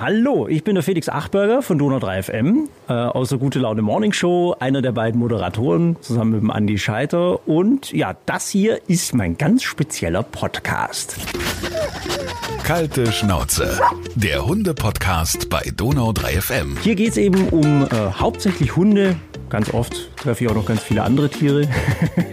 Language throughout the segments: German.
Hallo, ich bin der Felix Achberger von Donau 3 FM äh, aus der Gute Laune Morning Show, einer der beiden Moderatoren zusammen mit dem Andi Scheiter. Und ja, das hier ist mein ganz spezieller Podcast. Kalte Schnauze, der Hunde-Podcast bei Donau 3 FM. Hier geht es eben um äh, hauptsächlich Hunde. Ganz oft treffe ich auch noch ganz viele andere Tiere.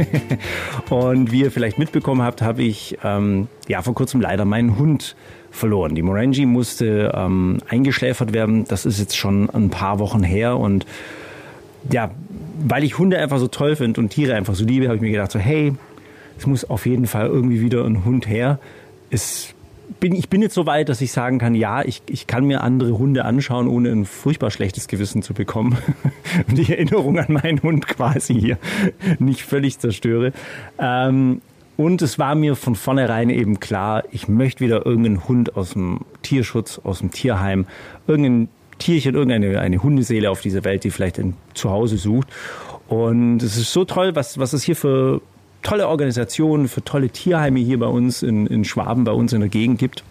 Und wie ihr vielleicht mitbekommen habt, habe ich ähm, ja vor kurzem leider meinen Hund verloren. Die Morangi musste ähm, eingeschläfert werden. Das ist jetzt schon ein paar Wochen her und ja, weil ich Hunde einfach so toll finde und Tiere einfach so liebe, habe ich mir gedacht so, hey, es muss auf jeden Fall irgendwie wieder ein Hund her. Es bin, ich bin jetzt so weit, dass ich sagen kann, ja, ich, ich kann mir andere Hunde anschauen, ohne ein furchtbar schlechtes Gewissen zu bekommen. und die Erinnerung an meinen Hund quasi hier nicht völlig zerstöre. Ähm, und es war mir von vornherein eben klar, ich möchte wieder irgendeinen Hund aus dem Tierschutz, aus dem Tierheim, irgendein Tierchen, irgendeine eine Hundeseele auf dieser Welt, die vielleicht ein Zuhause sucht. Und es ist so toll, was, was es hier für tolle Organisationen, für tolle Tierheime hier bei uns in, in Schwaben, bei uns in der Gegend gibt.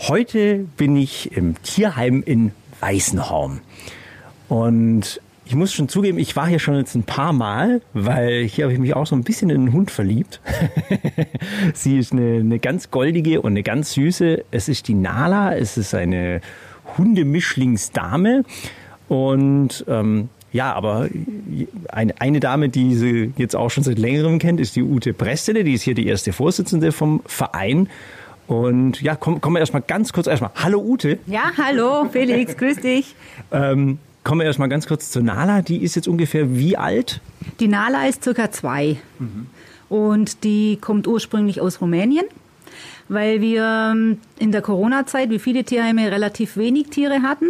Heute bin ich im Tierheim in Weißenhorn. Und ich muss schon zugeben, ich war hier schon jetzt ein paar Mal, weil hier habe ich mich auch so ein bisschen in einen Hund verliebt. Sie ist eine, eine ganz goldige und eine ganz süße. Es ist die Nala, es ist eine Hundemischlingsdame. Und ähm, ja, aber eine, eine Dame, die sie jetzt auch schon seit längerem kennt, ist die Ute Brestele. Die ist hier die erste Vorsitzende vom Verein. Und ja, kommen komm wir erstmal ganz kurz erstmal. Hallo Ute. Ja, hallo Felix, grüß dich. Ähm, Kommen wir erstmal ganz kurz zur Nala. Die ist jetzt ungefähr wie alt? Die Nala ist circa zwei. Mhm. Und die kommt ursprünglich aus Rumänien, weil wir ähm, in der Corona-Zeit, wie viele Tierheime, relativ wenig Tiere hatten.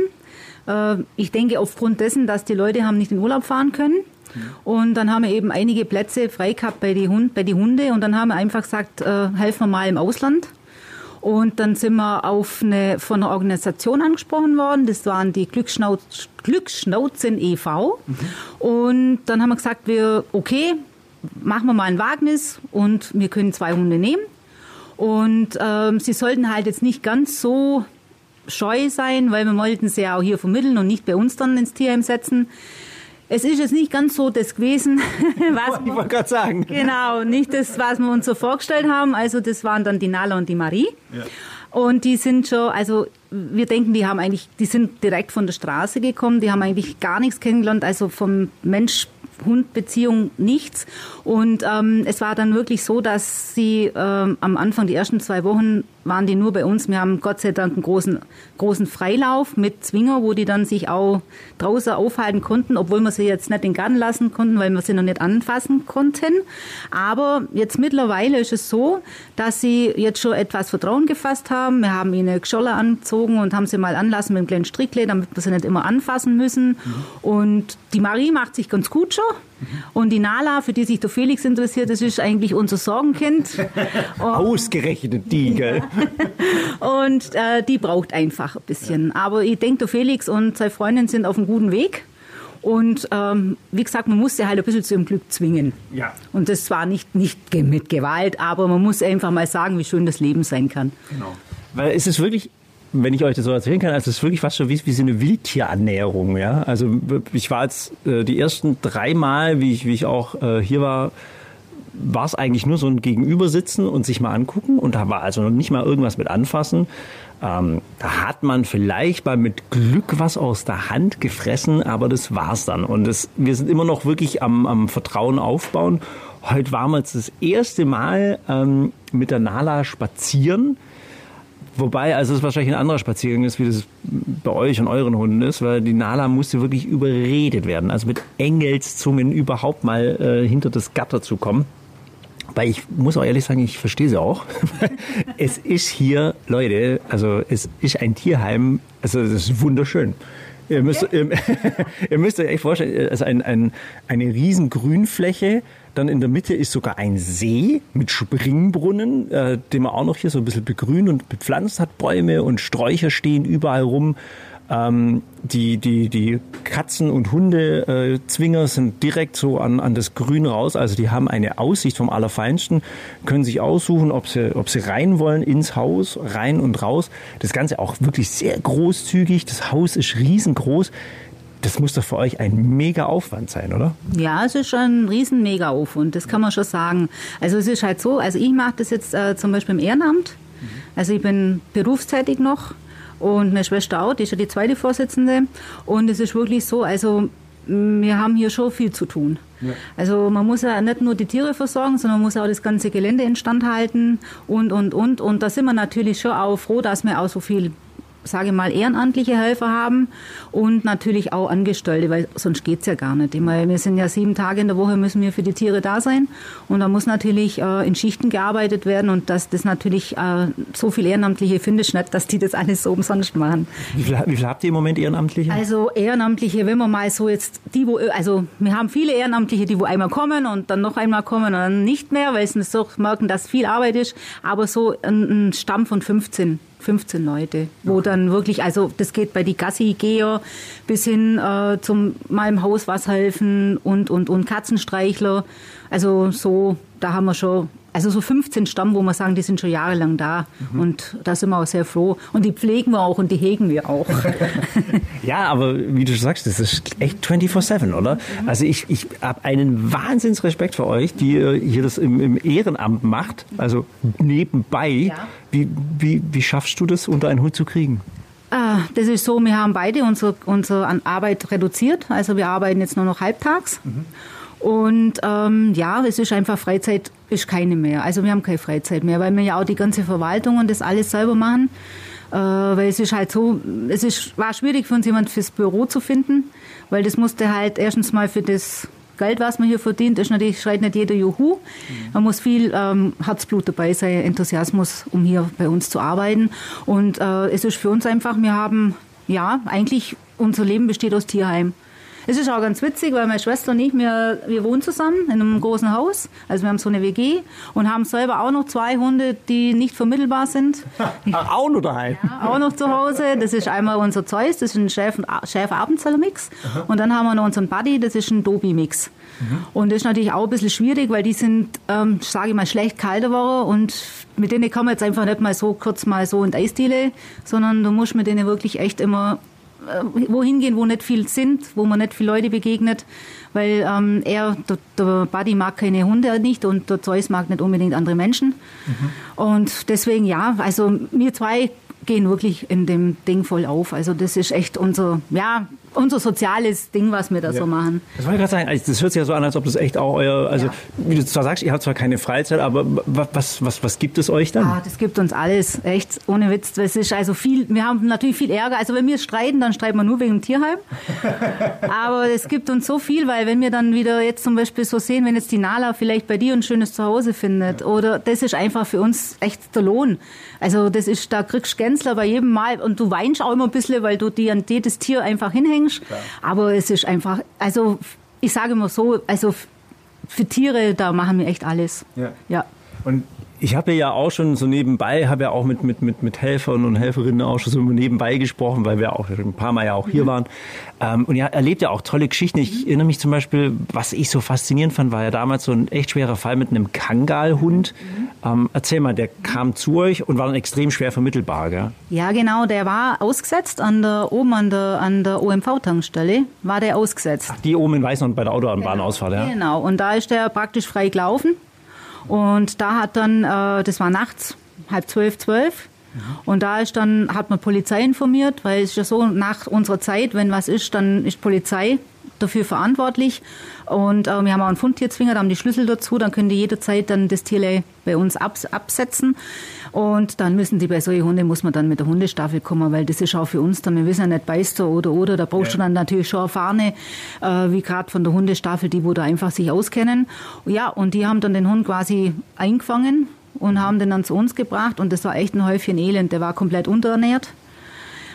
Äh, ich denke aufgrund dessen, dass die Leute haben nicht in Urlaub fahren können. Und dann haben wir eben einige Plätze frei gehabt bei die, Hund, bei die Hunde. Und dann haben wir einfach gesagt, äh, helfen wir mal im Ausland. Und dann sind wir auf eine, von einer Organisation angesprochen worden. Das waren die Glücksschnauz, Glücksschnauzen e.V. Mhm. Und dann haben wir gesagt, wir, okay, machen wir mal ein Wagnis und wir können zwei Hunde nehmen. Und ähm, sie sollten halt jetzt nicht ganz so scheu sein, weil wir wollten sie ja auch hier vermitteln und nicht bei uns dann ins Tierheim setzen. Es ist jetzt nicht ganz so das gewesen, was ich wollte gerade sagen. Genau, nicht das, was wir uns so vorgestellt haben. Also das waren dann die Nala und die Marie. Ja. Und die sind schon, also wir denken, die haben eigentlich, die sind direkt von der Straße gekommen, die haben eigentlich gar nichts kennengelernt, also vom Mensch Hund-Beziehung nichts. Und ähm, es war dann wirklich so, dass sie ähm, am Anfang, die ersten zwei Wochen, waren die nur bei uns. Wir haben Gott sei Dank einen großen, großen Freilauf mit Zwinger, wo die dann sich auch draußen aufhalten konnten, obwohl wir sie jetzt nicht in den Garten lassen konnten, weil wir sie noch nicht anfassen konnten. Aber jetzt mittlerweile ist es so, dass sie jetzt schon etwas Vertrauen gefasst haben. Wir haben ihnen Gescholle angezogen und haben sie mal anlassen mit einem kleinen Strickle, damit wir sie nicht immer anfassen müssen. Mhm. Und die Marie macht sich ganz gut schon. Und die Nala, für die sich der Felix interessiert, das ist eigentlich unser Sorgenkind. Ausgerechnet die, gell? und äh, die braucht einfach ein bisschen. Aber ich denke, der Felix und seine Freundin sind auf einem guten Weg. Und ähm, wie gesagt, man muss sie halt ein bisschen zu ihrem Glück zwingen. Ja. Und das zwar nicht, nicht mit Gewalt, aber man muss einfach mal sagen, wie schön das Leben sein kann. Genau. Weil es ist wirklich wenn ich euch das so erzählen kann, also es ist wirklich fast schon wie, wie so eine Wildtierannäherung, ja. Also ich war jetzt äh, die ersten drei Mal, wie ich, wie ich auch äh, hier war, war es eigentlich nur so ein Gegenübersitzen und sich mal angucken und da war also noch nicht mal irgendwas mit anfassen. Ähm, da hat man vielleicht mal mit Glück was aus der Hand gefressen, aber das war's dann. Und das, wir sind immer noch wirklich am, am Vertrauen aufbauen. Heute wir jetzt das erste Mal ähm, mit der Nala spazieren Wobei, also es wahrscheinlich ein anderer Spaziergang ist, wie das bei euch und euren Hunden ist, weil die Nala musste wirklich überredet werden, also mit Engelszungen überhaupt mal äh, hinter das Gatter zu kommen. Weil ich muss auch ehrlich sagen, ich verstehe sie auch. es ist hier, Leute, also es ist ein Tierheim, also es ist wunderschön. Ihr müsst, ihr, ihr müsst euch echt vorstellen, also ein, ein, eine riesen Grünfläche, dann in der Mitte ist sogar ein See mit Springbrunnen, äh, den man auch noch hier so ein bisschen begrünt und bepflanzt hat. Bäume und Sträucher stehen überall rum. Ähm, die, die, die Katzen- und Hundezwinger äh, sind direkt so an, an das Grün raus. Also die haben eine Aussicht vom Allerfeinsten, können sich aussuchen, ob sie, ob sie rein wollen ins Haus, rein und raus. Das Ganze auch wirklich sehr großzügig. Das Haus ist riesengroß. Das muss doch für euch ein mega Aufwand sein, oder? Ja, es ist schon ein riesen mega Aufwand, das kann man schon sagen. Also es ist halt so, also ich mache das jetzt äh, zum Beispiel im Ehrenamt. Also ich bin berufstätig noch und meine Schwester auch, die ist ja die zweite Vorsitzende. Und es ist wirklich so, also wir haben hier schon viel zu tun. Ja. Also man muss ja nicht nur die Tiere versorgen, sondern man muss auch das ganze Gelände instand halten und, und, und. Und da sind wir natürlich schon auch froh, dass wir auch so viel sage mal, ehrenamtliche Helfer haben und natürlich auch Angestellte, weil sonst geht's ja gar nicht. Ich meine, wir sind ja sieben Tage in der Woche, müssen wir für die Tiere da sein und da muss natürlich äh, in Schichten gearbeitet werden und dass das natürlich äh, so viel Ehrenamtliche finde ich nicht, dass die das alles so umsonst machen. Wie viel, wie viel habt ihr im Moment Ehrenamtliche? Also Ehrenamtliche, wenn man mal so jetzt, die wo, also wir haben viele Ehrenamtliche, die wo einmal kommen und dann noch einmal kommen und dann nicht mehr, weil sie doch merken, dass viel Arbeit ist, aber so ein, ein Stamm von 15 15 Leute, wo dann wirklich, also das geht bei die Gassi-Geher bis hin äh, zum mal im Haus was helfen und, und, und Katzenstreichler. Also so, da haben wir schon also so 15 Stamm, wo wir sagen, die sind schon jahrelang da. Mhm. Und da sind wir auch sehr froh. Und die pflegen wir auch und die hegen wir auch. ja, aber wie du sagst, das ist echt 24-7, oder? Mhm. Also ich, ich habe einen Wahnsinnsrespekt für euch, die ihr hier das im, im Ehrenamt macht, also nebenbei. Ja. Wie, wie, wie schaffst du das, unter einen Hut zu kriegen? Ah, das ist so, wir haben beide unsere, unsere Arbeit reduziert. Also wir arbeiten jetzt nur noch halbtags. Mhm. Und ähm, ja, es ist einfach Freizeit, ist keine mehr. Also wir haben keine Freizeit mehr, weil wir ja auch die ganze Verwaltung und das alles selber machen. Äh, weil es ist halt so, es ist, war schwierig für uns jemand fürs Büro zu finden, weil das musste halt erstens mal für das Geld, was man hier verdient, ist natürlich, schreit nicht jeder Juhu. Man muss viel ähm, Herzblut dabei sein, Enthusiasmus, um hier bei uns zu arbeiten. Und äh, es ist für uns einfach, wir haben, ja, eigentlich, unser Leben besteht aus Tierheim. Es ist auch ganz witzig, weil meine Schwester und ich, wir, wir wohnen zusammen in einem großen Haus. Also wir haben so eine WG und haben selber auch noch zwei Hunde, die nicht vermittelbar sind. auch noch daheim? Ja, auch noch zu Hause. Das ist einmal unser Zeus, das ist ein Schäfer-Abenzeller-Mix. Und dann haben wir noch unseren Buddy, das ist ein Dobi-Mix. Mhm. Und das ist natürlich auch ein bisschen schwierig, weil die sind, ähm, sage ich mal, schlecht kalte Woche und mit denen kann man jetzt einfach nicht mal so kurz mal so in Eisdiele, sondern du musst mit denen wirklich echt immer wohin gehen, wo nicht viel sind, wo man nicht viele Leute begegnet, weil ähm, er, der, der Buddy mag keine Hunde nicht und der Zeus mag nicht unbedingt andere Menschen. Mhm. Und deswegen ja, also wir zwei gehen wirklich in dem Ding voll auf. Also das ist echt unser, ja, unser soziales Ding, was wir da ja. so machen. Das wollte ich gerade sagen. Also das hört sich ja so an, als ob das echt auch euer, also ja. wie du zwar sagst, ihr habt zwar keine Freizeit, aber was, was, was gibt es euch dann? Ah, das gibt uns alles, echt, ohne Witz. Das ist also viel, wir haben natürlich viel Ärger. Also wenn wir streiten, dann streiten wir nur wegen dem Tierheim. aber es gibt uns so viel, weil wenn wir dann wieder jetzt zum Beispiel so sehen, wenn jetzt die Nala vielleicht bei dir ein schönes Zuhause findet, ja. oder das ist einfach für uns echt der Lohn. Also das ist, da kriegst du Gänzler bei jedem Mal und du weinst auch immer ein bisschen, weil du dir an jedes Tier einfach hinhängst. Klar. Aber es ist einfach, also ich sage immer so, also für Tiere, da machen wir echt alles. Ja. ja. Und ich habe ja auch schon so nebenbei, habe ja auch mit, mit, mit, mit Helfern und Helferinnen auch schon so nebenbei gesprochen, weil wir auch ein paar Mal ja auch hier mhm. waren. Ähm, und ja, erlebt ja auch tolle Geschichten. Ich erinnere mich zum Beispiel, was ich so faszinierend fand, war ja damals so ein echt schwerer Fall mit einem Kangalhund. Mhm. Ähm, erzähl mal, der kam zu euch und war dann extrem schwer vermittelbar, gell? Ja, genau, der war ausgesetzt an der, oben an der, an der OMV-Tankstelle, war der ausgesetzt. Ach, die oben in Weißenhund bei der Autobahnaussfahrt, genau, ja? Genau, und da ist der praktisch frei gelaufen. Und da hat dann, äh, das war nachts, halb zwölf, zwölf. Und da ist dann, hat man Polizei informiert, weil es ist ja so, nach unserer Zeit, wenn was ist, dann ist Polizei dafür verantwortlich. Und äh, wir haben auch einen Fundtierzwinger, da haben die Schlüssel dazu, dann können die jederzeit dann das Tierle bei uns abs absetzen. Und dann müssen die bei solchen Hunden, muss man dann mit der Hundestaffel kommen, weil das ist auch für uns dann, wir wissen ja nicht, beißt du oder oder, da brauchst ja. du dann natürlich schon erfahrene, äh, wie gerade von der Hundestaffel, die wo da einfach sich auskennen. Ja, und die haben dann den Hund quasi eingefangen und haben den dann zu uns gebracht und das war echt ein Häufchen Elend, der war komplett unterernährt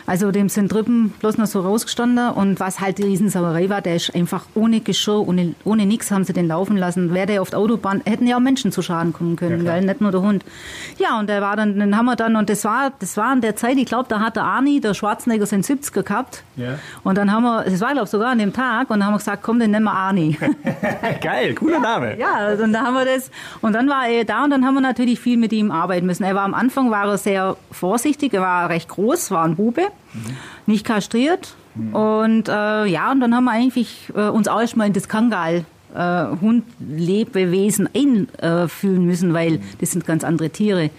Also dem sind Rippen bloß noch so rausgestanden und was halt die Riesensauerei war, der ist einfach ohne Geschirr, ohne, ohne nichts haben sie den laufen lassen. Wäre der auf der Autobahn, hätten ja auch Menschen zu Schaden kommen können, ja, nicht nur der Hund. Ja, und der war dann, den haben wir dann, und das war, das war in der Zeit, ich glaube, da hat der Arni, der Schwarzenegger, sein 70er gehabt. Ja. Und dann haben wir, das war glaube ich sogar an dem Tag, und dann haben wir gesagt, komm, den nennen wir Arni. Geil, cooler Name. Ja, und dann haben wir das, und dann war er da und dann haben wir natürlich viel mit ihm arbeiten müssen. Er war am Anfang, war er sehr vorsichtig, er war recht groß, war ein Bube mhm. nicht kastriert. Mhm. Und äh, ja, und dann haben wir eigentlich äh, uns auch erstmal in das Kangal äh, Hundlebewesen einfühlen äh, müssen, weil das sind ganz andere Tiere.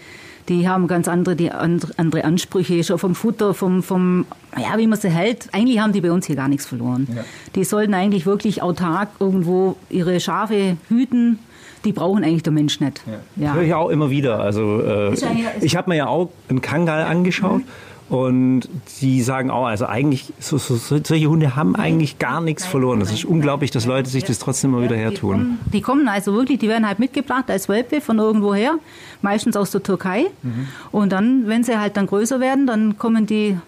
Die haben ganz andere, die andere Ansprüche, schon vom Futter, vom, vom, ja, wie man sie hält. Eigentlich haben die bei uns hier gar nichts verloren. Ja. Die sollten eigentlich wirklich autark irgendwo ihre Schafe hüten, die brauchen eigentlich der Mensch nicht. Ja. ja. Höre ich auch immer wieder. Also äh, ich habe mir ja auch einen Kangal angeschaut. Mhm. Und die sagen auch, also eigentlich, so, so, solche Hunde haben eigentlich gar nichts verloren. Das ist unglaublich, dass Leute sich das trotzdem immer wieder hertun. Die kommen, die kommen also wirklich, die werden halt mitgebracht als Welpe von irgendwoher, meistens aus der Türkei. Mhm. Und dann, wenn sie halt dann größer werden, dann kommen die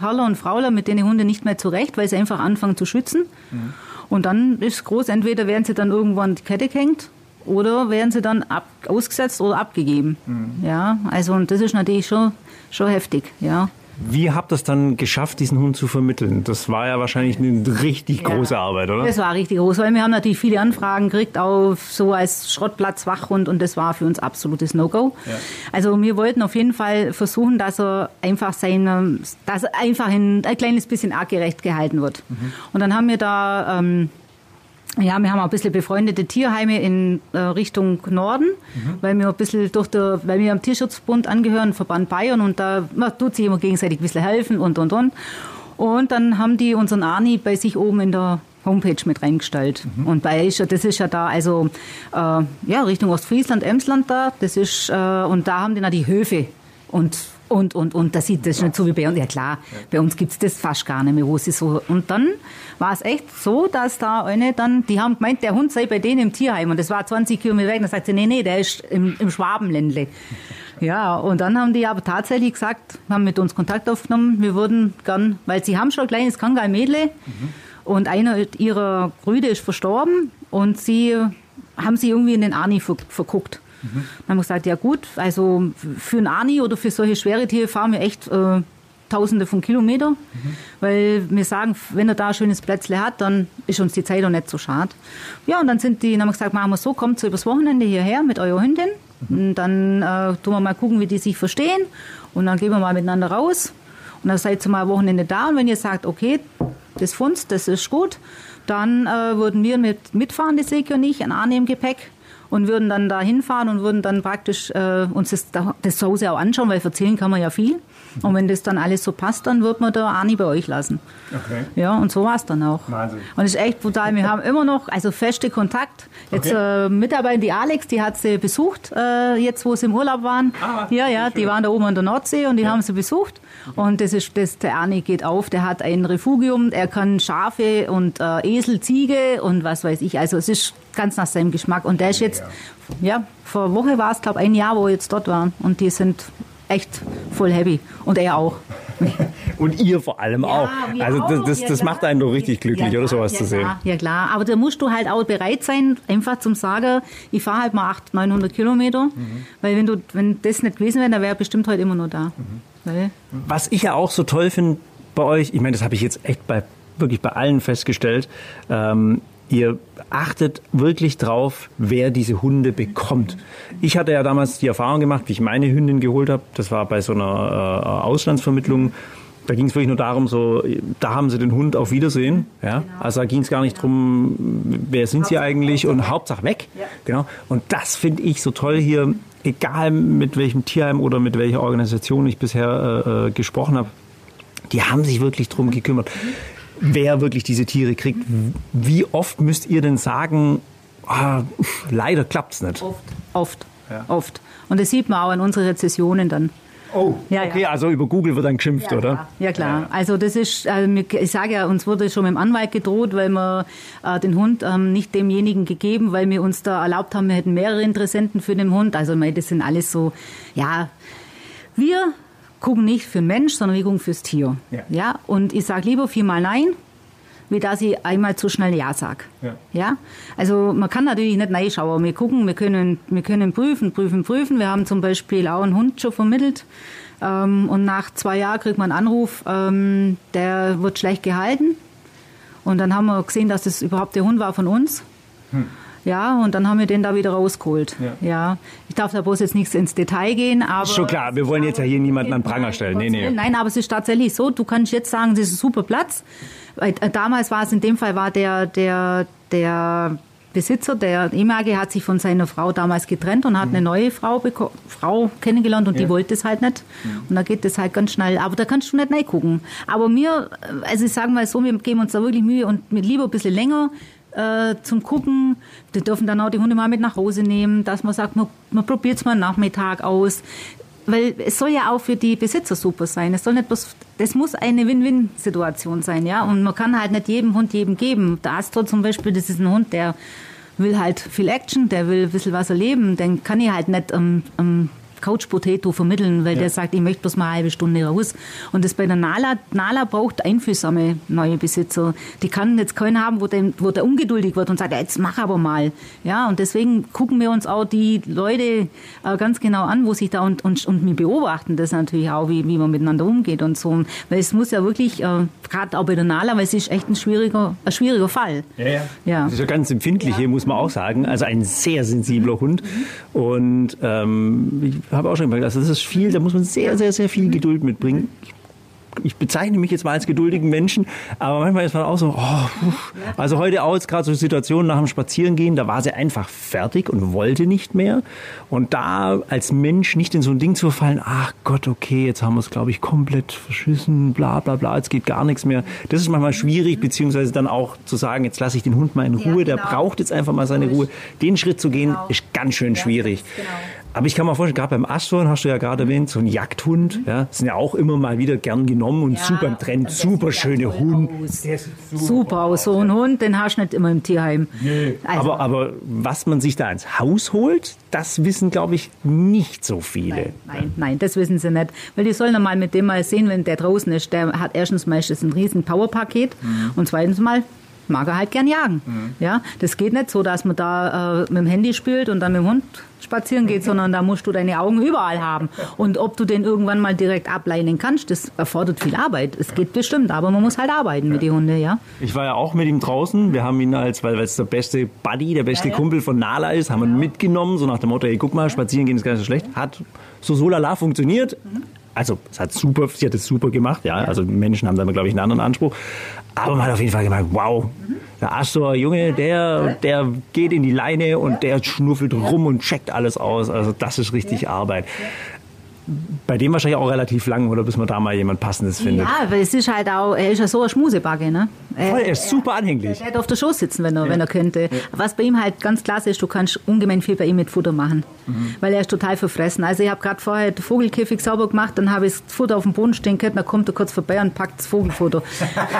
Herrler und Frauler mit den Hunden nicht mehr zurecht, weil sie einfach anfangen zu schützen. Mhm. Und dann ist groß, entweder werden sie dann irgendwann die Kette gehängt oder werden sie dann ab, ausgesetzt oder abgegeben. Mhm. Ja, also und das ist natürlich schon, schon heftig, ja. Wie habt ihr es dann geschafft, diesen Hund zu vermitteln? Das war ja wahrscheinlich eine richtig große Arbeit, oder? Das war richtig groß, weil wir haben natürlich viele Anfragen gekriegt, auch so als Schrottplatz, Wachhund und das war für uns absolutes No-Go. Ja. Also wir wollten auf jeden Fall versuchen, dass er einfach sein, dass er einfach ein, ein kleines bisschen artgerecht gehalten wird. Mhm. Und dann haben wir da ähm, ja, wir haben auch ein bisschen befreundete Tierheime in äh, Richtung Norden, mhm. weil wir ein bisschen durch der, weil wir am Tierschutzbund angehören, Verband Bayern und da man tut sich immer gegenseitig ein bisschen helfen und und und. Und dann haben die unseren Arni bei sich oben in der Homepage mit reingestellt. Mhm. Und bei das ist ja da, also äh, ja, Richtung Ostfriesland, Emsland da, das ist, äh, und da haben die die Höfe. Und und, und, und das sieht das nicht so wie bei uns. Ja klar, ja. bei uns gibt es das fast gar nicht mehr, wo sie so. Und dann war es echt so, dass da eine dann, die haben gemeint, der Hund sei bei denen im Tierheim und das war 20 Kilometer weg. Dann sagt sie, nee, nee, der ist im, im Schwabenländle. Ja, und dann haben die aber tatsächlich gesagt, haben mit uns Kontakt aufgenommen, wir würden gern, weil sie haben schon ein kleines Kangal-Mädle mhm. und einer ihrer Brüder ist verstorben und sie haben sie irgendwie in den Arni verguckt. Mhm. Dann haben wir gesagt, ja gut, also für ein Ani oder für solche schwere Tiere fahren wir echt äh, Tausende von Kilometern, mhm. weil wir sagen, wenn er da ein schönes Plätzle hat, dann ist uns die Zeit auch nicht so schade. Ja, und dann sind die, dann haben wir gesagt, machen wir so, kommt so übers Wochenende hierher mit eurer Hündin. Und dann äh, tun wir mal gucken, wie die sich verstehen. Und dann gehen wir mal miteinander raus. Und dann seid ihr mal ein Wochenende da. Und wenn ihr sagt, okay, das funzt, das ist gut, dann äh, würden wir mit, mitfahren, die Seki und ich, ein Arne im Gepäck und würden dann da hinfahren und würden dann praktisch äh, uns das, das Zuhause auch anschauen, weil erzählen kann man ja viel. Und wenn das dann alles so passt, dann wird man da Ani bei euch lassen. Okay. Ja, und so war es dann auch. Wahnsinn. Und es ist echt brutal. Wir haben immer noch, also feste Kontakt. Jetzt okay. äh, Mitarbeiter, die Alex, die hat sie besucht, äh, jetzt wo sie im Urlaub waren. Ah, ja, ja, die waren da oben an der Nordsee und die ja. haben sie besucht. Und das ist, das, der Ani geht auf, der hat ein Refugium, er kann Schafe und äh, Esel, Ziege und was weiß ich. Also es ist ganz nach seinem Geschmack. Und der ist jetzt, ja, vor Woche war es, glaube ich, ein Jahr, wo wir jetzt dort waren. Und die sind echt voll happy. Und er auch. Und ihr vor allem ja, auch. Also das, das, das ja, macht einen doch richtig glücklich, ja, oder sowas zu sehen. Ja klar, aber da musst du halt auch bereit sein, einfach zum sagen, ich fahre halt mal 800, 900 Kilometer, mhm. weil wenn du, wenn das nicht gewesen wäre, dann wäre er bestimmt heute immer noch da. Mhm. Was ich ja auch so toll finde bei euch, ich meine, das habe ich jetzt echt bei wirklich bei allen festgestellt. Ähm, ihr achtet wirklich drauf, wer diese Hunde bekommt. Ich hatte ja damals die Erfahrung gemacht, wie ich meine Hündin geholt habe. Das war bei so einer äh, Auslandsvermittlung. Da ging es wirklich nur darum, so, da haben sie den Hund auf Wiedersehen. Ja? Genau. Also da ging es gar nicht drum, wer sind sie eigentlich und Hauptsache weg. Ja. Genau. Und das finde ich so toll hier, egal mit welchem Tierheim oder mit welcher Organisation ich bisher äh, äh gesprochen habe. Die haben sich wirklich drum gekümmert wer wirklich diese Tiere kriegt. Wie oft müsst ihr denn sagen, ah, leider klappt es nicht? Oft, oft, ja. oft. Und das sieht man auch in unseren Rezessionen dann. Oh, ja, okay, ja. also über Google wird dann geschimpft, ja, oder? Klar. Ja, klar. Also das ist, also ich sage ja, uns wurde schon mit dem Anwalt gedroht, weil wir äh, den Hund ähm, nicht demjenigen gegeben, weil wir uns da erlaubt haben, wir hätten mehrere Interessenten für den Hund. Also das sind alles so, ja, wir gucken nicht für den Mensch, sondern wir gucken fürs Tier. Ja. ja? Und ich sage lieber viermal Nein, wie dass ich einmal zu schnell Ja sage. Ja. ja. Also man kann natürlich nicht reinschauen. Wir gucken, wir können, wir können prüfen, prüfen, prüfen. Wir haben zum Beispiel auch einen Hund schon vermittelt. Ähm, und nach zwei Jahren kriegt man einen Anruf, ähm, der wird schlecht gehalten. Und dann haben wir gesehen, dass das überhaupt der Hund war von uns. Ja, und dann haben wir den da wieder rausgeholt. Ja. Ja. Ich darf da bloß jetzt nichts ins Detail gehen, aber. Schon klar, wir wollen jetzt ja hier niemanden an Pranger stellen. Nee, nee. Nein, aber es ist tatsächlich so, du kannst jetzt sagen, das ist ein super Platz. Weil, äh, damals war es, in dem Fall war der, der, der Besitzer, der ehemalige, hat sich von seiner Frau damals getrennt und hat eine neue Frau, Frau kennengelernt und Mhm. Ja. die wollte es halt nicht. Und da geht das halt ganz schnell. Aber da kannst du nicht reingucken. Aber mir, also ich sage mal so, wir geben uns da wirklich Mühe und mit lieber ein bisschen länger äh, zum Gucken. Wir dürfen dann auch die Hunde mal mit nach Hause nehmen, dass man sagt, man, man probiert es mal Nachmittag aus. Weil es soll ja auch für die Besitzer super sein. Es soll nicht bloß, das muss eine Win-Win-Situation sein, ja. Und man kann halt nicht jedem Hund jedem geben. Der Astor zum Beispiel, das ist ein Hund, der will halt viel Action, der will ein bisschen was erleben. Den kann ich halt nicht am, am Couch Potato vermitteln, weil der sagt, ich möchte bloß mal eine halbe Stunde raus. Und das bei der Nala, Nala braucht einfühlsame neue Besitzer. Die kann jetzt keinen haben, wo der, wo der ungeduldig wird und sagt, ja, jetzt mach aber mal. Ja, und deswegen gucken wir uns auch die Leute äh, ganz genau an, wo sich da und, und, und wir beobachten das natürlich auch, wie, wie man miteinander umgeht und so. Weil es muss ja wirklich, äh, gerade auch bei der Nala, weil es ist echt ein schwieriger, ein schwieriger Fall. Ja, ja. Ja. Das ist ja ganz empfindlich hier, muss man auch sagen. Also ein sehr sensibler Hund. Und ähm, ich habe auch schon gemerkt, also das ist viel, da muss man sehr, sehr, sehr viel Geduld mitbringen. Ich bezeichne mich jetzt mal als geduldigen Menschen, aber manchmal ist man auch so, oh, also heute auch jetzt gerade so Situationen nach dem Spazierengehen, da war sie einfach fertig und wollte nicht mehr. Und da als Mensch nicht in so ein Ding zu fallen, ach Gott, okay, jetzt haben wir es, glaube ich, komplett verschissen, bla bla bla, jetzt geht gar nichts mehr. Das ist manchmal schwierig, beziehungsweise dann auch zu sagen, jetzt lasse ich den Hund mal in Ruhe, der genau. braucht jetzt einfach mal seine Ruhe. Den Schritt zu gehen, ist ganz schön schwierig. genau. Aber ich kann mir vorstellen, gerade beim Astor, hast du ja gerade erwähnt, so ein Jagdhund, ja, sind ja auch immer mal wieder gern genommen und Ja, super im Trend, super schöne toll Hund. aus. Der sieht Super aus. So ein Hund, den hast du nicht immer im Tierheim. Also, aber, aber was man sich da ins Haus holt, das wissen, glaube ich, nicht so viele. Nein, nein, das wissen sie nicht. Weil die sollen mal mit dem mal sehen, wenn der draußen ist. Der hat erstens meistens ein riesen Powerpaket und zweitens mal mag er halt gern jagen. Ja, das geht nicht so, dass man da äh, mit dem Handy spielt und dann mit dem Hund spazieren geht, sondern da musst du deine Augen überall haben. Und ob du den irgendwann mal direkt ableinen kannst, das erfordert viel Arbeit. Es geht bestimmt, aber man muss halt arbeiten mit den Hunden, ja. Ich war ja auch mit ihm draußen. Wir haben ihn als, weil es der beste Buddy, der beste Ja, ja. Kumpel von Nala ist, haben wir ihn mitgenommen, so nach dem Motto, hey, guck mal, spazieren gehen ist gar nicht so schlecht. Hat so so lala funktioniert. Also, es hat super, sie hat es super gemacht, ja. Also, Menschen haben da, glaube ich, einen anderen Anspruch. Aber man hat auf jeden Fall gemerkt, wow, der Astor, Junge, der, der geht in die Leine und der schnuffelt rum und checkt alles aus. Also, das ist richtig Arbeit. Bei dem wahrscheinlich auch relativ lang, oder bis man da mal jemand Passendes findet. Ja, weil es ist halt auch, er ist ja so ein Schmusebagge, ne? Voll, er ist super anhänglich. Er hätte auf der Schoß sitzen, wenn er, wenn er könnte. Was bei ihm halt ganz klasse ist, du kannst ungemein viel bei ihm mit Futter machen. Mhm. Weil er ist total verfressen. Also ich habe gerade vorher den Vogelkäfig sauber gemacht, dann habe ich das Futter auf dem Boden stehen gehabt, dann kommt er kurz vorbei und packt das Vogelfutter.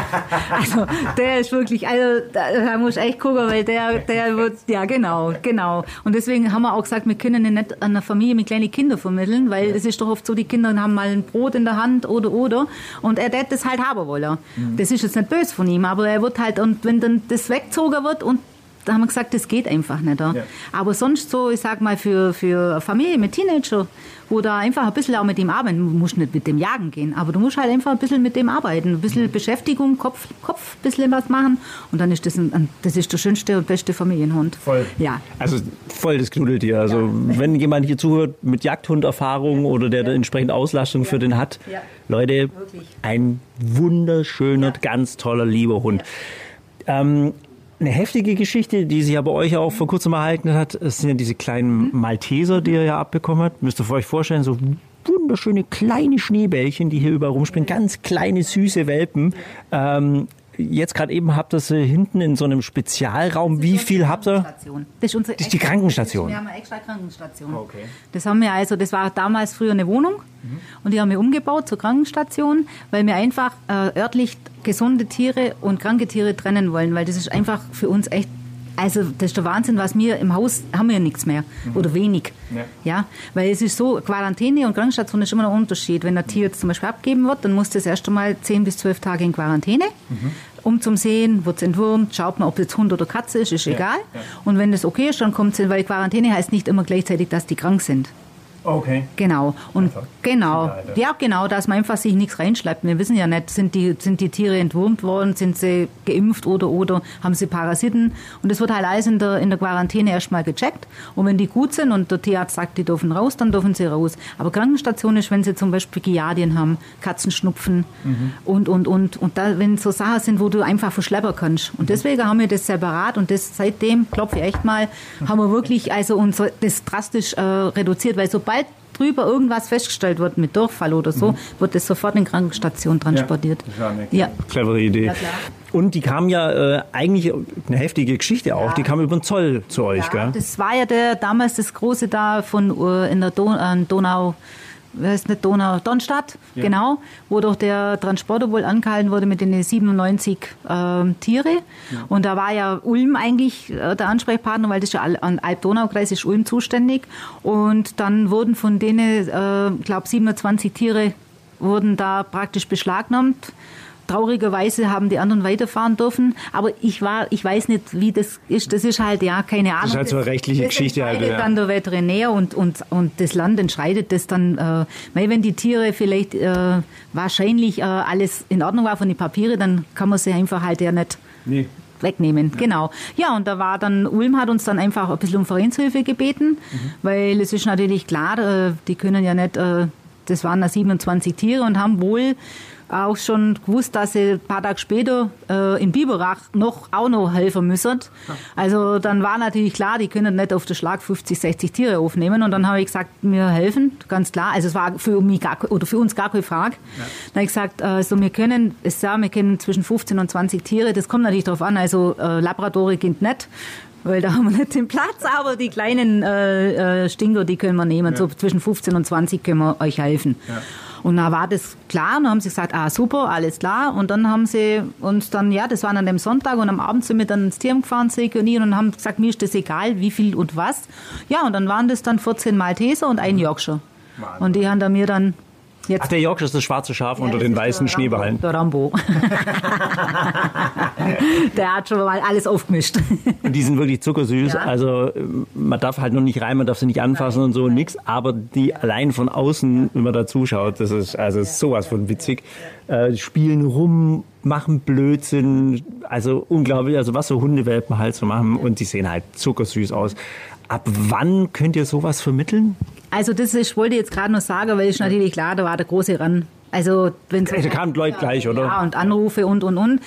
also der ist wirklich, also da, muss ich echt gucken, weil der, der wird, ja genau, genau. Und deswegen haben wir auch gesagt, wir können ihn nicht an einer Familie mit kleinen Kindern vermitteln, weil es ist doch oft so, die Kinder haben mal ein Brot in der Hand oder oder und er wird das halt haben wollen. Das ist jetzt nicht böse von ihm, aber er wird halt, und wenn dann das weggezogen wird und da haben wir gesagt, das geht einfach nicht. Ja. Aber sonst so, ich sag mal, für, für eine Familie mit Teenager, wo da einfach ein bisschen auch mit dem arbeiten, du musst nicht mit dem jagen gehen, aber du musst halt einfach ein bisschen mit dem arbeiten, ein bisschen Beschäftigung, Kopf, Kopf, ein bisschen was machen und dann ist das, ein, das ist der schönste und beste Familienhund. Voll. Ja. Also voll das Knuddeltier. Also wenn jemand hier zuhört mit Jagdhunderfahrung oder der da entsprechend Auslastung für den hat, Ja. Leute, Wirklich. ein wunderschöner, ganz toller, lieber Hund. Ähm, eine heftige Geschichte, die sich ja bei euch auch vor kurzem erhalten hat, es sind ja diese kleinen Malteser, die ihr ja abbekommen habt. Müsst ihr euch vorstellen, so wunderschöne kleine Schneebällchen, die hier überall rumspringen, ganz kleine, süße Welpen. Ähm, jetzt gerade eben habt ihr sie hinten in so einem Spezialraum. Wie viel habt ihr? Das ist unsere Das ist die Krankenstation. Wir haben eine extra Krankenstation. Okay. Das haben wir also, das war damals früher eine Wohnung und die haben wir umgebaut zur Krankenstation, weil wir einfach äh, örtlich gesunde Tiere und kranke Tiere trennen wollen, weil das ist einfach für uns echt Also das ist der Wahnsinn, was wir im Haus haben wir ja nichts mehr mhm. oder wenig. Ja. ja. weil es ist so, Quarantäne und Krankenstation ist immer ein Unterschied. Wenn ein Tier jetzt zum Beispiel abgeben wird, dann muss das erst einmal 10 bis 12 Tage in Quarantäne. Mhm. Um zum Sehen, wird es entwurmt, schaut man, ob es jetzt Hund oder Katze ist, ist ja. egal. Ja. Und wenn das okay ist, dann kommt es, weil Quarantäne heißt nicht immer gleichzeitig, dass die krank sind. Okay. Genau. Und einfach. Genau. Ja, genau, dass man einfach sich nichts reinschleppt. Wir wissen ja nicht, sind die, sind die Tiere entwurmt worden, sind sie geimpft oder, oder haben sie Parasiten. Und das wird halt alles in der, in der Quarantäne erstmal gecheckt. Und wenn die gut sind und der Tierarzt sagt, die dürfen raus, dann dürfen sie raus. Aber Krankenstation ist, wenn sie zum Beispiel Giardien haben, Katzenschnupfen mhm. und, und, und. Und da, wenn so Sachen sind, wo du einfach verschleppern kannst. Und deswegen haben wir das separat und das seitdem, klopfe ich echt mal, haben wir wirklich also unser, das drastisch äh, reduziert, weil sobald drüber irgendwas festgestellt wird mit Durchfall oder so, mhm. wird es sofort in Krankenstation transportiert. Ja, ja. Clevere Idee. Ja, und die kam ja äh, eigentlich eine heftige Geschichte auch. Ja. Die kam über den Zoll zu euch, ja, gell? Das war ja der damals das große da von äh, in der Don äh, Donau ist nicht Donau, Donstadt, ja. genau, wo doch der Transporter wohl angehalten wurde mit den 97 äh, Tiere. Ja. Und da war ja Ulm eigentlich äh, der Ansprechpartner, weil das ist ja an Alb-Donau-Kreis ist Ulm zuständig. Und dann wurden von denen, äh, glaube 27 Tiere wurden da praktisch beschlagnahmt traurigerweise haben die anderen weiterfahren dürfen. Aber ich war, ich weiß nicht, wie das ist. Das ist halt, ja, keine Ahnung. Das ist halt so eine rechtliche das Geschichte. Halt, ja. dann der Veterinär und, und, und das Land entscheidet das dann, äh, weil wenn die Tiere vielleicht äh, wahrscheinlich äh, alles in Ordnung war von den Papieren, dann kann man sie einfach halt ja nicht nee. wegnehmen. Ja. Genau. Ja, und da war dann, Ulm hat uns dann einfach ein bisschen um Vereinshilfe gebeten, mhm. weil es ist natürlich klar, äh, die können ja nicht, äh, das waren da 27 Tiere und haben wohl auch schon gewusst, dass sie ein paar Tage später äh, in Biberach noch auch noch helfen müssen. Also dann war natürlich klar, die können nicht auf den Schlag 50, 60 Tiere aufnehmen. Und dann habe ich gesagt, wir helfen, ganz klar. Also es war für mich gar, oder für uns gar keine Frage. Ja. Dann habe ich gesagt, also wir können, es ja, wir kennen zwischen 15 und 20 Tiere. Das kommt natürlich darauf an. Also äh, Labradore geht nicht weil da haben wir nicht den Platz, aber die kleinen äh, äh, Stinker, die können wir nehmen. Ja. So zwischen 15 und 20 können wir euch helfen. Ja. Und da war das klar und dann haben sie gesagt, ah super, alles klar. Und dann haben sie uns dann, ja, das war an dem Sonntag und am Abend sind wir dann ins Tier gefahren, Sekunieren und haben gesagt, mir ist das egal, wie viel und was. Ja, und dann waren das dann 14 Malteser und ein Yorkshire. Und die haben da mir dann Jetzt Ach, der Yorkshire ist das schwarze Schaf ja, unter den weißen Schneeballen. Der Rambo. der hat schon mal alles aufgemischt. Und die sind wirklich zuckersüß. Ja. Also man darf halt noch nicht rein, man darf sie nicht anfassen Nein. und so, nix. Aber die allein von außen, wenn man da zuschaut, das ist also ja. sowas von witzig. Äh, spielen rum, machen Blödsinn. Also unglaublich, also was so Hundewelpen halt so machen. Und die sehen halt zuckersüß aus. Ab wann könnt ihr sowas vermitteln? Also das ist, wollte ich jetzt gerade noch sagen, weil es natürlich klar, da war der große Ran. Also wenn da kamen Leute gleich, oder? Ja, und Anrufe und und und.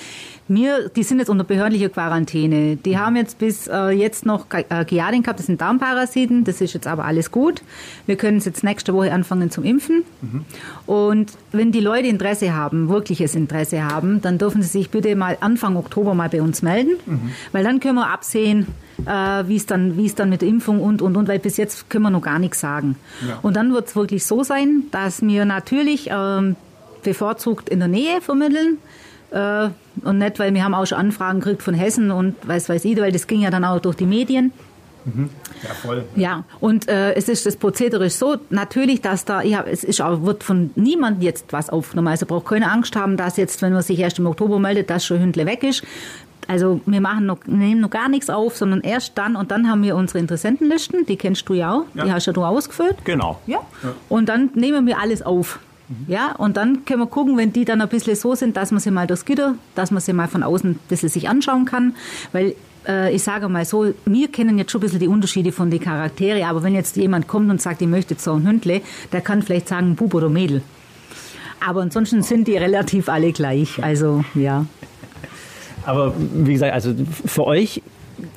Mir, die sind jetzt unter behördlicher Quarantäne. Die haben jetzt bis äh, jetzt noch äh, Giardien gehabt, das sind Darmparasiten, das ist jetzt aber alles gut. Wir können es jetzt nächste Woche anfangen zum Impfen. Mhm. Und wenn die Leute Interesse haben, wirkliches Interesse haben, dann dürfen sie sich bitte mal Anfang Oktober mal bei uns melden, mhm. weil dann können wir absehen, äh, wie es dann, wie es dann mit Impfung und und und, weil bis jetzt können wir noch gar nichts sagen. Ja. Und dann wird es wirklich so sein, dass wir natürlich ähm, bevorzugt in der Nähe vermitteln. Äh, und nicht, weil wir haben auch schon Anfragen gekriegt von Hessen und weiß weiß ich, weil das ging ja dann auch durch die Medien. Mhm. Ja, voll. Ja, und äh, es ist das Prozedere ist so, natürlich, dass da, ja, es ist auch, wird von niemandem jetzt was aufgenommen. Also braucht keine Angst haben, dass jetzt, wenn man sich erst im Oktober meldet, dass schon Hündle weg ist. Also wir machen noch, nehmen noch gar nichts auf, sondern erst dann und dann haben wir unsere Interessentenlisten, die kennst du ja auch, ja. die hast ja du ausgefüllt. Genau. Ja. ja. Und dann nehmen wir alles auf. Mhm. Ja, und dann können wir gucken, wenn die dann ein bisschen so sind, dass man sie mal durchs Gitter, dass man sie mal von außen ein bisschen sich anschauen kann, weil äh, ich sage mal so, wir kennen jetzt schon ein bisschen die Unterschiede von den Charaktere, aber wenn jetzt jemand kommt und sagt, ich möchte so ein Hündle, der kann vielleicht sagen Bub oder Mädel. Aber ansonsten sind die relativ alle gleich, also ja. Aber wie gesagt, also für euch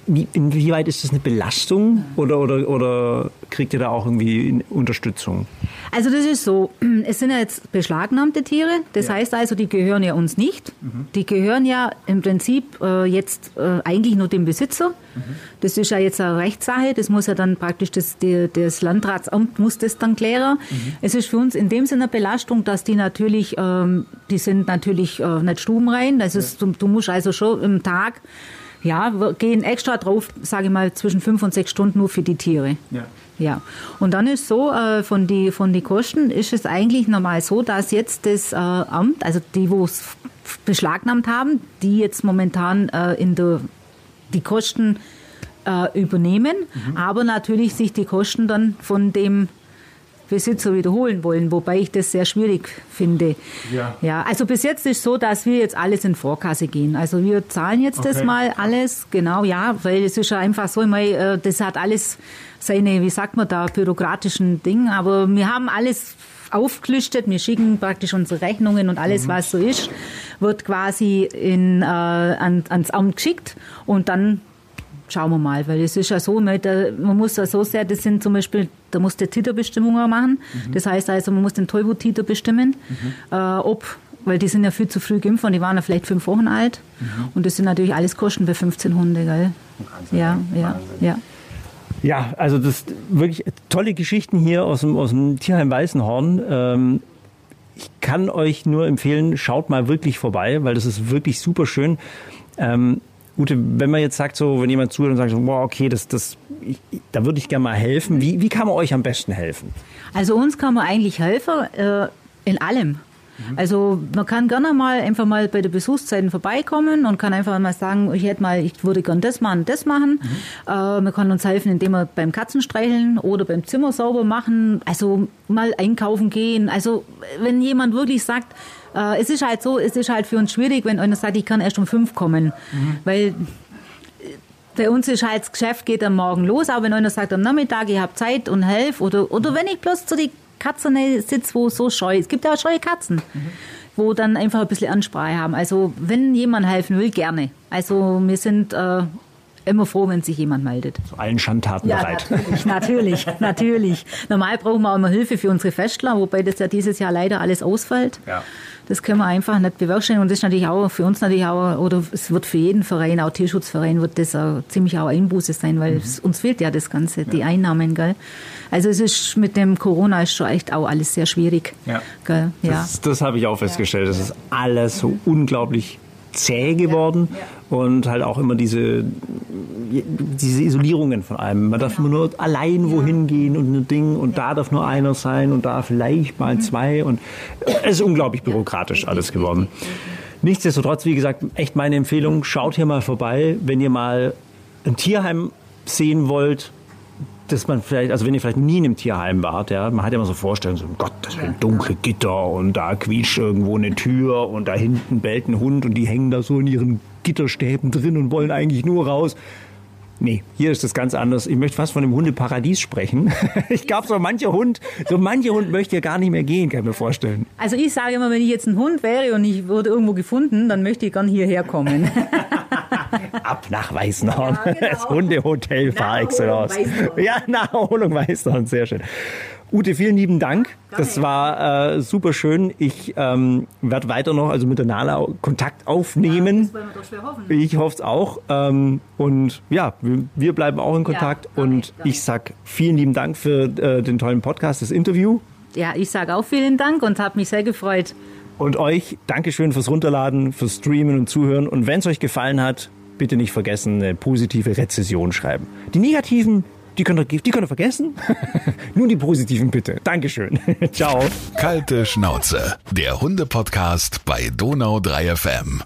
wie, inwieweit ist das eine Belastung oder, oder, oder kriegt ihr da auch irgendwie Unterstützung? Also das ist so, es sind ja jetzt beschlagnahmte Tiere, das ja. heißt also, die gehören ja uns nicht. Mhm. Die gehören ja im Prinzip äh, jetzt äh, eigentlich nur dem Besitzer. Mhm. Das ist ja jetzt eine Rechtssache, das muss ja dann praktisch das, die, das Landratsamt muss das dann klären. Mhm. Es ist für uns in dem Sinne eine Belastung, dass die natürlich, ähm, die sind natürlich äh, nicht stubenrein. Das ist, du, du musst also schon im Tag Ja, wir gehen extra drauf, sage ich mal, zwischen fünf und sechs Stunden nur für die Tiere. Ja. Ja, und dann ist so, äh, von die von die Kosten ist es eigentlich normal so, dass jetzt das äh, Amt, also die, wo es beschlagnahmt haben, die jetzt momentan äh, in der die Kosten äh, übernehmen, aber natürlich sich die Kosten dann von dem Besitzer wiederholen wollen, wobei ich das sehr schwierig finde. Ja. ja. Also bis jetzt ist so, dass wir jetzt alles in Vorkasse gehen. Also wir zahlen jetzt das Okay. mal alles, genau, ja, weil es ist ja einfach so, ich meine, äh, das hat alles seine, wie sagt man da, bürokratischen Dinge, aber wir haben alles aufgelistet, wir schicken praktisch unsere Rechnungen und alles, was so ist, wird quasi in, äh, an, ans Amt geschickt und dann schauen wir mal, weil es ist ja so, man, muss ja so sehr, das sind zum Beispiel, da muss der Titerbestimmungen machen. Das heißt also, man muss den Tollwut-Titer bestimmen, äh, ob, weil die sind ja viel zu früh geimpft und die waren ja vielleicht fünf Wochen alt. Und das sind natürlich alles Kosten bei 15 Hunde, gell? Ja, ja, ja. Ja, also das wirklich tolle Geschichten hier aus dem, aus dem Tierheim Weißenhorn. Ähm, ich kann euch nur empfehlen, schaut mal wirklich vorbei, weil das ist wirklich super schön. Ähm, Ute, wenn man jetzt sagt, so, wenn jemand zuhört und sagt, boah, okay, das, das, ich, da würde ich gerne mal helfen. Wie, wie kann man euch am besten helfen? Also uns kann man eigentlich helfen äh, in allem. Also man kann gerne mal einfach mal bei der Besuchszeiten vorbeikommen und kann einfach mal sagen, ich hätte mal, ich würde gerne das machen, das machen. Äh, man kann uns helfen, indem wir beim Katzenstreicheln oder beim Zimmer sauber machen, also mal einkaufen gehen. Also wenn jemand wirklich sagt, äh, es ist halt so, es ist halt für uns schwierig, wenn einer sagt, ich kann erst um fünf kommen, weil bei uns ist halt das Geschäft geht am Morgen los, aber wenn einer sagt am Nachmittag, ich habe Zeit und helf oder, oder wenn ich bloß zu die Katzen sitze, wo so scheu, es gibt ja auch scheue Katzen, wo dann einfach ein bisschen Ansprache haben. Also wenn jemand helfen will, gerne. Also wir sind äh, immer froh, wenn sich jemand meldet. Zu allen Schandtaten bereit. natürlich, natürlich, natürlich. Normal brauchen wir auch immer Hilfe für unsere Festler, wobei das ja dieses Jahr leider alles ausfällt. Ja. Das können wir einfach nicht bewerkstelligen und das ist natürlich auch für uns natürlich auch, oder es wird für jeden Verein, auch Tierschutzverein, wird das auch ziemlich auch Einbuße sein, weil es, uns fehlt ja das Ganze, die Einnahmen, gell. Also es ist mit dem Corona ist schon echt auch alles sehr schwierig, Ja. gell, ja. Das, das habe ich auch festgestellt. Das ist alles so unglaublich zäh geworden und halt auch immer diese, diese Isolierungen von allem. Man darf immer nur allein wohin gehen und ein Ding und da darf nur einer sein und da vielleicht mal zwei und es ist unglaublich bürokratisch alles geworden. Nichtsdestotrotz, wie gesagt, echt meine Empfehlung, schaut hier mal vorbei, wenn ihr mal ein Tierheim sehen wollt, dass man vielleicht, also wenn ihr vielleicht nie in einem Tierheim wart, ja, man hat ja immer so Vorstellungen, so, um Gottes Willen, dunkle Gitter und da quietscht irgendwo eine Tür und da hinten bellt ein Hund und die hängen da so in ihren Gitterstäben drin und wollen eigentlich nur raus. Nee, hier ist das ganz anders. Ich möchte fast von dem Hundeparadies sprechen. Ich glaube, so mancher Hund, so mancher Hund möchte ja gar nicht mehr gehen, kann ich mir vorstellen. Also ich sage immer, wenn ich jetzt ein Hund wäre und ich wurde irgendwo gefunden, dann möchte ich gern hierher kommen. Ab nach Weißenhorn. Ja, genau. Das Hundehotel par excellence. Ja, Naherholung Weißenhorn, sehr schön. Ute, vielen lieben Dank. Das war äh, super schön. Ich ähm, werde weiter noch, also mit der Nala Kontakt aufnehmen. wollen wir doch schwer hoffen. Ich hoffe es auch. Ähm, und ja, wir, wir bleiben auch in Kontakt. danke, und danke. ich sag vielen lieben Dank für äh, den tollen Podcast, das Interview. Ja, ich sage auch vielen Dank und habe mich sehr gefreut. Und euch Dankeschön fürs Runterladen, fürs Streamen und Zuhören. Und wenn es euch gefallen hat, bitte nicht vergessen, eine positive Rezession schreiben. Die negativen, die könnt ihr, die könnt ihr vergessen. Nur die positiven bitte. Dankeschön. Ciao. Kalte Schnauze, der Hunde-Podcast bei Donau 3 FM.